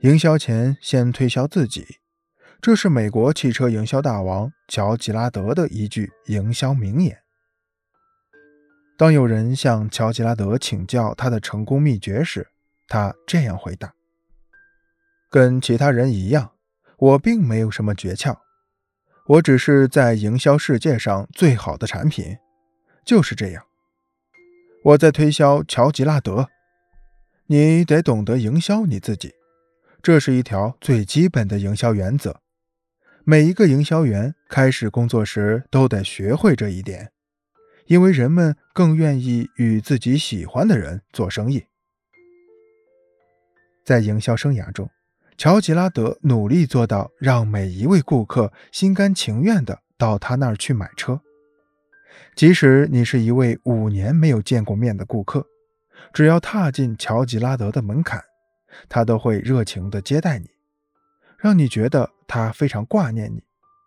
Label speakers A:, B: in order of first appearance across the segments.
A: 营销前先推销自己，这是美国汽车营销大王乔吉拉德的一句营销名言。当有人向乔吉拉德请教他的成功秘诀时，他这样回答：“跟其他人一样，我并没有什么诀窍，我只是在营销世界上最好的产品，就是这样。我在推销乔吉拉德，你得懂得营销你自己，这是一条最基本的营销原则。每一个营销员开始工作时都得学会这一点。”因为人们更愿意与自己喜欢的人做生意。在营销生涯中，乔吉拉德努力做到让每一位顾客心甘情愿地到他那儿去买车。即使你是一位五年没有见过面的顾客，只要踏进乔吉拉德的门槛，他都会热情地接待你，让你觉得他非常挂念你，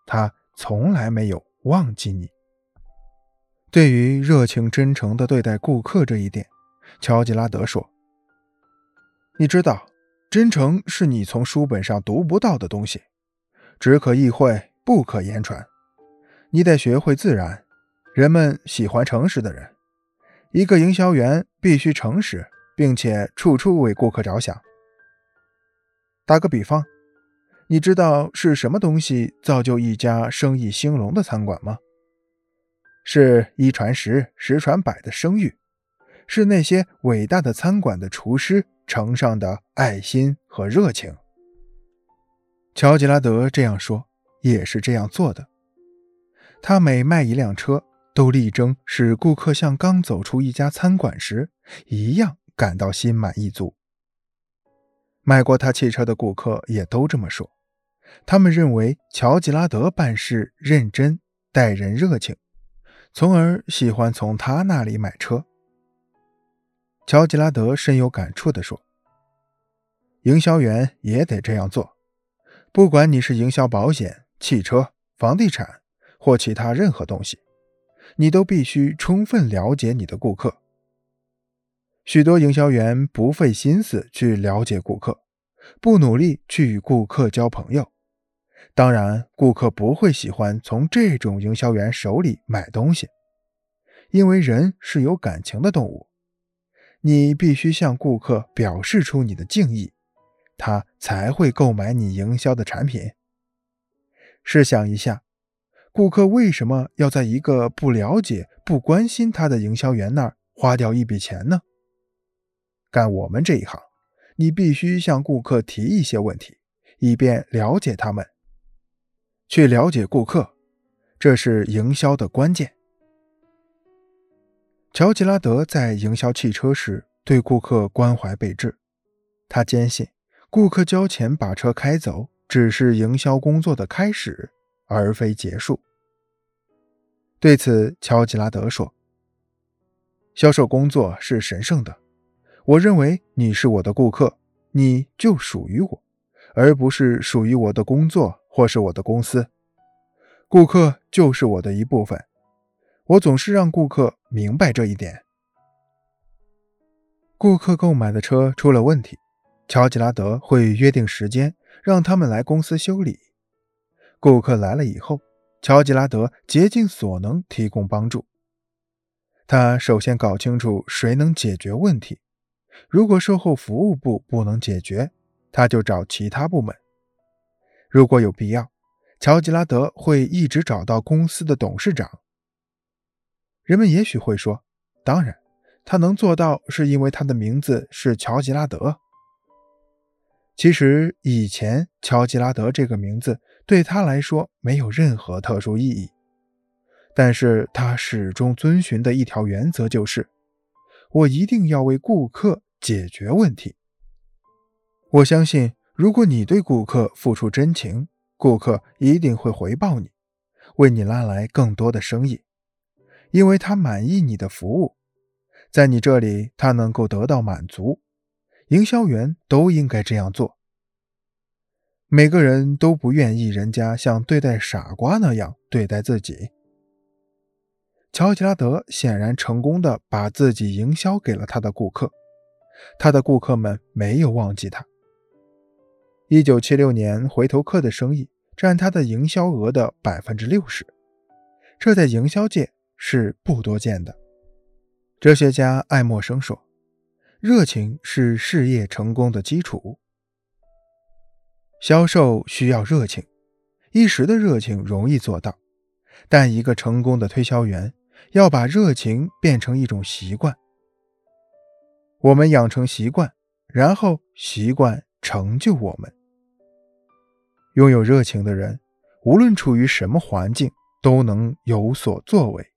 A: 他从来没有忘记你。对于热情真诚地对待顾客这一点，乔吉拉德说：“你知道，真诚是你从书本上读不到的东西，只可意会，不可言传。你得学会自然。人们喜欢诚实的人。一个营销员必须诚实，并且处处为顾客着想。打个比方，你知道是什么东西造就一家生意兴隆的餐馆吗？”是一传十，十传百的声誉，是那些伟大的餐馆的厨师呈上的爱心和热情。乔吉拉德这样说，也是这样做的。他每卖一辆车，都力争使顾客像刚走出一家餐馆时一样感到心满意足。买过他汽车的顾客也都这么说，他们认为乔吉拉德办事认真，待人热情。从而喜欢从他那里买车。乔吉拉德深有感触地说：“营销员也得这样做，不管你是营销保险、汽车、房地产或其他任何东西，你都必须充分了解你的顾客。许多营销员不费心思去了解顾客，不努力去与顾客交朋友。”当然，顾客不会喜欢从这种营销员手里买东西，因为人是有感情的动物。你必须向顾客表示出你的敬意，他才会购买你营销的产品。试想一下，顾客为什么要在一个不了解、不关心他的营销员那儿花掉一笔钱呢？干我们这一行，你必须向顾客提一些问题，以便了解他们。去了解顾客，这是营销的关键。乔吉拉德在营销汽车时对顾客关怀备至，他坚信顾客交钱把车开走只是营销工作的开始，而非结束。对此，乔吉拉德说：“销售工作是神圣的，我认为你是我的顾客，你就属于我，而不是属于我的工作。”或是我的公司，顾客就是我的一部分。我总是让顾客明白这一点。顾客购买的车出了问题，乔吉拉德会约定时间让他们来公司修理。顾客来了以后，乔吉拉德竭尽所能提供帮助。他首先搞清楚谁能解决问题。如果售后服务部不能解决，他就找其他部门。如果有必要，乔吉拉德会一直找到公司的董事长。人们也许会说：“当然，他能做到是因为他的名字是乔吉拉德。”其实，以前乔吉拉德这个名字对他来说没有任何特殊意义，但是他始终遵循的一条原则就是：我一定要为顾客解决问题。我相信。如果你对顾客付出真情，顾客一定会回报你，为你拉来更多的生意，因为他满意你的服务，在你这里他能够得到满足。营销员都应该这样做。每个人都不愿意人家像对待傻瓜那样对待自己。乔吉拉德显然成功的把自己营销给了他的顾客，他的顾客们没有忘记他。一九七六年，回头客的生意占他的营销额的百分之六十，这在营销界是不多见的。哲学家爱默生说：“热情是事业成功的基础。销售需要热情，一时的热情容易做到，但一个成功的推销员要把热情变成一种习惯。我们养成习惯，然后习惯成就我们。拥有热情的人，无论处于什么环境，都能有所作为。”